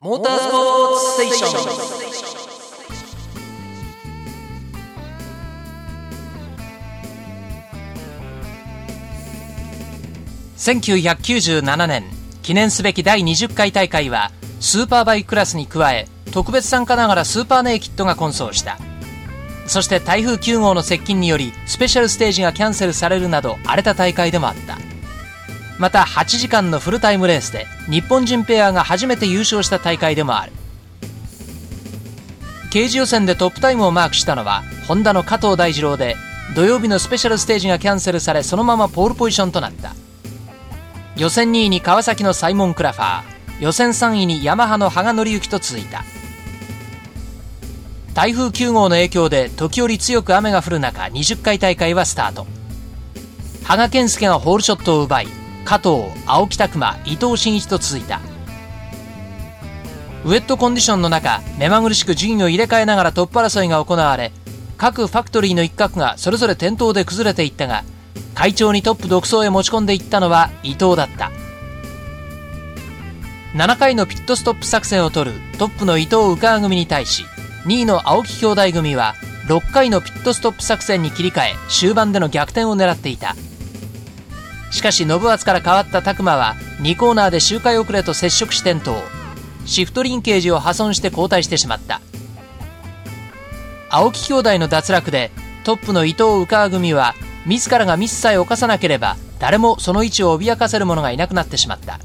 モータースポーツステーション。1997年記念すべき第20回大会はスーパーバイククラスに加え特別参加ながらスーパーネイキッドが混走した。そして台風9号の接近によりスペシャルステージがキャンセルされるなど荒れた大会でもあった。また8時間のフルタイムレースで日本人ペアが初めて優勝した大会でもある。刑事予選でトップタイムをマークしたのはホンダの加藤大二郎で土曜日のスペシャルステージがキャンセルされそのままポールポジションとなった。予選2位に川崎のサイモン・クラファー。予選3位にヤマハの羽賀紀之と続いた。台風9号の影響で時折強く雨が降る中20回大会はスタート。羽賀健介がホールショットを奪い加藤青木拓磨伊藤真一と続いた。ウェットコンディションの中目まぐるしく順位を入れ替えながらトップ争いが行われ各ファクトリーの一角がそれぞれ転倒で崩れていったが会長にトップ独走へ持ち込んでいったのは伊藤だった。7回のピットストップ作戦を取るトップの伊藤宇川組に対し2位の青木兄弟組は6回のピットストップ作戦に切り替え終盤での逆転を狙っていた。しかし信厚から変わった拓磨は2コーナーで周回遅れと接触し転倒シフトリンケージを破損して交代してしまった。青木兄弟の脱落でトップの伊藤宇川組は自らがミスさえ犯さなければ誰もその位置を脅かせる者がいなくなってしまった。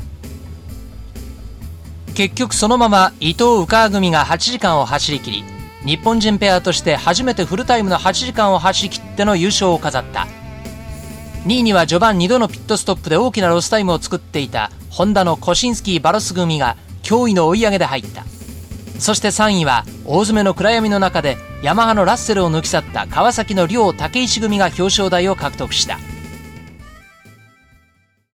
結局そのまま伊藤宇川組が8時間を走り切り日本人ペアとして初めてフルタイムの8時間を走り切っての優勝を飾った。2位には序盤2度のピットストップで大きなロスタイムを作っていたホンダのコシンスキー・バロス組が驚異の追い上げで入った。そして3位は大詰めの暗闇の中でヤマハのラッセルを抜き去ったカワサキの梁・武石組が表彰台を獲得した。